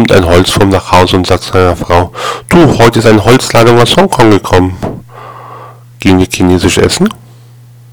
kommt ein Holzwurm nach Hause und sagt seiner Frau, du, heute ist ein Holzladung aus Hongkong gekommen. Gehen wir chinesisch essen?